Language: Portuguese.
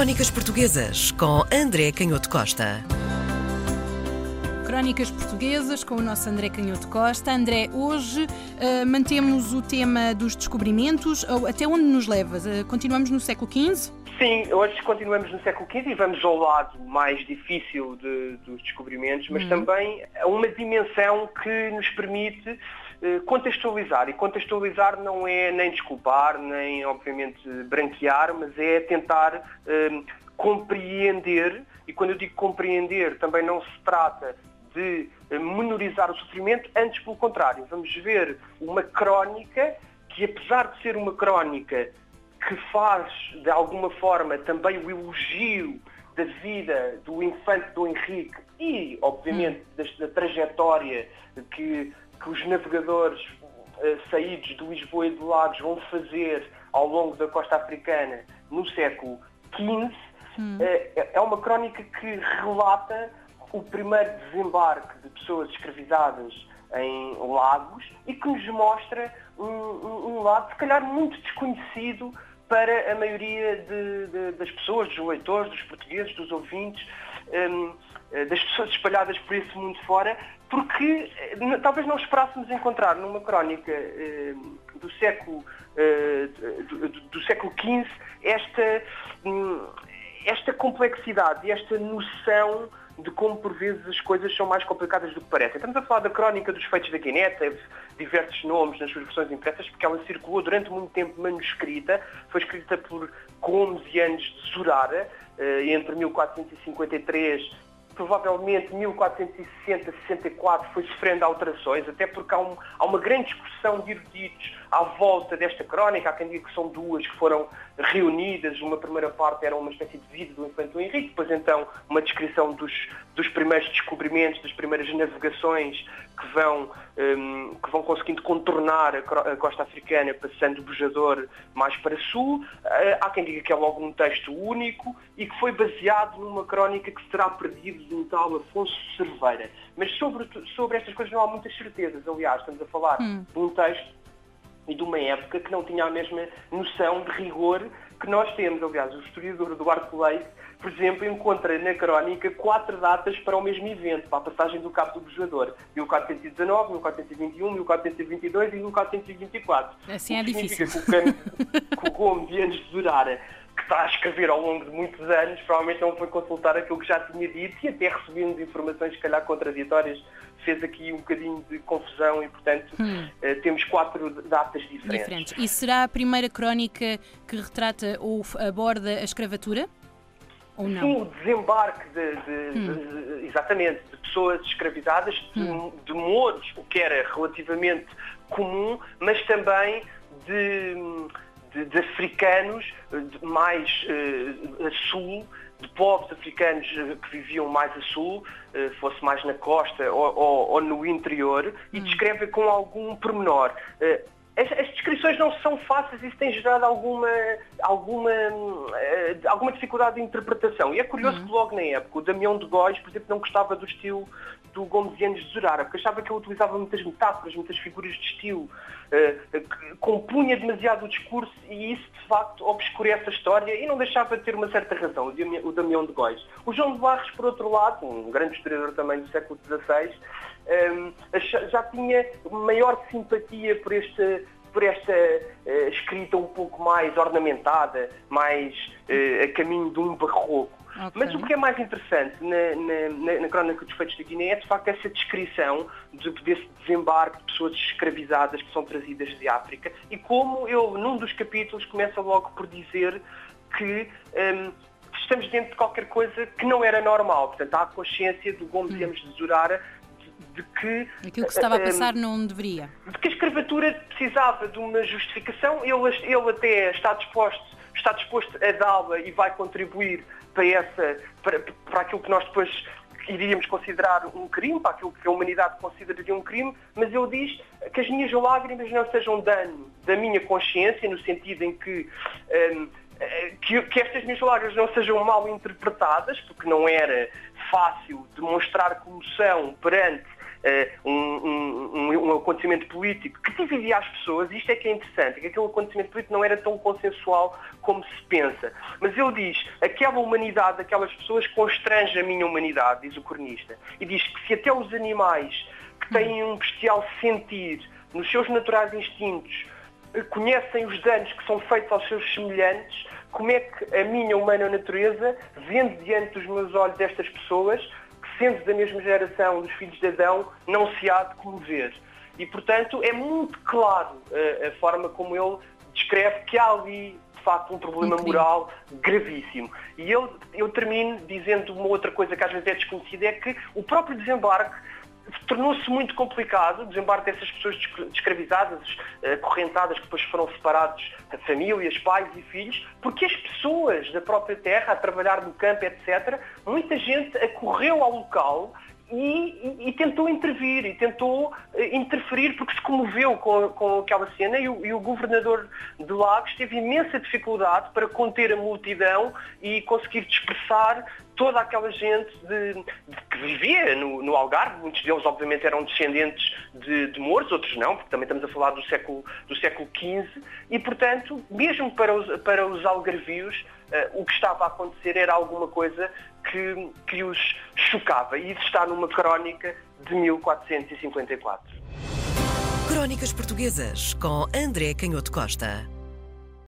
Crónicas Portuguesas com André Canhoto Costa. Crónicas Portuguesas com o nosso André Canhoto Costa. André, hoje uh, mantemos o tema dos descobrimentos. Até onde nos leva? Uh, continuamos no século XV? Sim, hoje continuamos no século XV e vamos ao lado mais difícil de, dos descobrimentos, mas uhum. também a uma dimensão que nos permite contextualizar. E contextualizar não é nem desculpar, nem obviamente branquear, mas é tentar um, compreender, e quando eu digo compreender, também não se trata de eh, menorizar o sofrimento, antes pelo contrário. Vamos ver uma crónica que, apesar de ser uma crónica que faz, de alguma forma, também o elogio da vida do infante do Henrique e, obviamente, hum. da, da trajetória que que os navegadores uh, saídos de Lisboa e de Lagos vão fazer ao longo da costa africana no século XV, hum. uh, é uma crónica que relata o primeiro desembarque de pessoas escravizadas em Lagos e que nos mostra um, um, um lado, se calhar, muito desconhecido para a maioria de, de, das pessoas, dos leitores, dos portugueses, dos ouvintes, um, eh, das pessoas espalhadas por esse mundo fora, porque eh, talvez não esperássemos encontrar numa crónica eh, do século eh, do, do, século XV esta hum, esta complexidade e esta noção de como por vezes as coisas são mais complicadas do que parecem. Estamos a falar da crónica dos feitos da Guiné, teve diversos nomes nas suas versões impressas, porque ela circulou durante muito tempo manuscrita, foi escrita por Gomes e Anos de Zurara, entre 1453 provavelmente 1460, 64 foi sofrendo alterações, até porque há, um, há, uma grande discussão de eruditos à volta desta crónica. Há quem diga que são duas que foram reunidas. Uma primeira parte era uma espécie de vida do infante do Henrique, depois então uma descrição dos, dos primeiros descobrimentos, das primeiras navegações que vão, um, que vão conseguindo contornar a costa africana, passando o bujador mais para sul. Uh, há quem diga que é logo um texto único e que foi baseado numa crónica que será perdido de um tal Afonso Cerveira. Mas sobre, sobre estas coisas não há muitas certezas. Aliás, estamos a falar hum. de um texto e de uma época que não tinha a mesma noção de rigor que nós temos. Aliás, o historiador Eduardo Leite, por exemplo, encontra na crónica quatro datas para o mesmo evento, para a passagem do Cabo do Bujador. 1419, 1421, 1422 e 1424. Assim é difícil. Significa que o, que o Gomes, de durar que está a escrever ao longo de muitos anos, provavelmente não foi consultar aquilo que já tinha dito e até recebendo informações, se calhar, contraditórias, fez aqui um bocadinho de confusão e, portanto, hum. uh, temos quatro datas diferentes. diferentes. E será a primeira crónica que retrata ou aborda a escravatura? Ou não? Sim, o desembarque de, de, hum. de exatamente, de pessoas escravizadas, hum. de, de modos, o que era relativamente comum, mas também de de, de africanos de mais uh, a sul, de povos africanos eh, que viviam mais a sul, uh, fosse mais na costa ou, ou, ou no interior, e hum. descreve com algum pormenor. As, descrições não são fáceis e isso tem gerado alguma, alguma, alguma dificuldade de interpretação. E é curioso uhum. que logo na época o Damião de Góis, por exemplo, não gostava do estilo do Gomesianos de Zurara, porque achava que ele utilizava muitas metáforas, muitas figuras de estilo, uh, compunha demasiado o discurso e isso de facto obscurece a história e não deixava de ter uma certa razão, o Damião de Góis. O João de Barros, por outro lado, um grande historiador também do século XVI, um, já tinha maior simpatia por este por esta uh, escrita um pouco mais ornamentada, mais uh, a caminho de um barroco. Okay. Mas o que é mais interessante na, na, na Crónica dos Feitos da Guiné é de facto essa descrição de, desse desembarque de pessoas escravizadas que são trazidas de África e como eu, num dos capítulos, começa logo por dizer que um, estamos dentro de qualquer coisa que não era normal. Portanto, há a consciência do Gomes hum. de Zurara de que... Aquilo que estava a passar não deveria. De que a escravatura precisava de uma justificação, ele, ele até está disposto, está disposto a dá-la e vai contribuir para, essa, para, para aquilo que nós depois iríamos considerar um crime, para aquilo que a humanidade consideraria um crime, mas ele diz que as minhas lágrimas não sejam dano da minha consciência, no sentido em que, um, eh, que, que, estas minhas lágrimas não sejam mal interpretadas, porque não era fácil demonstrar comoção perante uh, um, um, um, acontecimento político que dividia as pessoas, isto é que é interessante, que aquele acontecimento político não era tão consensual como se pensa. Mas ele diz, aquela humanidade daquelas pessoas constrange a minha humanidade, diz o cronista, e diz que se até os animais que têm um bestial sentir nos seus naturais instintos conhecem os danos que são feitos aos seus semelhantes, como é que a minha humana natureza, vendo diante dos meus olhos estas pessoas, que sendo da mesma geração dos filhos de Adão, não se há de comover. E, portanto, é muito claro uh, a forma como ele descreve que há ali, de facto, um problema Incrível. moral gravíssimo. E eu, eu termino dizendo uma outra coisa que às vezes é desconhecida, é que o próprio desembarque tornou-se muito complicado o desembarque dessas pessoas escravizadas, acorrentadas, que depois foram separados famílias, pais e filhos, porque as pessoas da própria terra, a trabalhar no campo, etc., muita gente acorreu ao local e, e, e, tentou intervir e tentou uh, interferir porque se comoveu com, com aquela cena e o, e o, governador de Lagos teve imensa dificuldade para conter a multidão e conseguir dispersar toda aquela gente de, de, vivia no, no, Algarve, muitos deles obviamente eram descendentes de, de mortos, outros não, porque também estamos a falar do século, do século XV, e portanto, mesmo para os, para os algarvios, uh, o que estava a acontecer era alguma coisa que, que os chocava. E isso está numa crónica de 1454. Crónicas Portuguesas com André Canhoto Costa.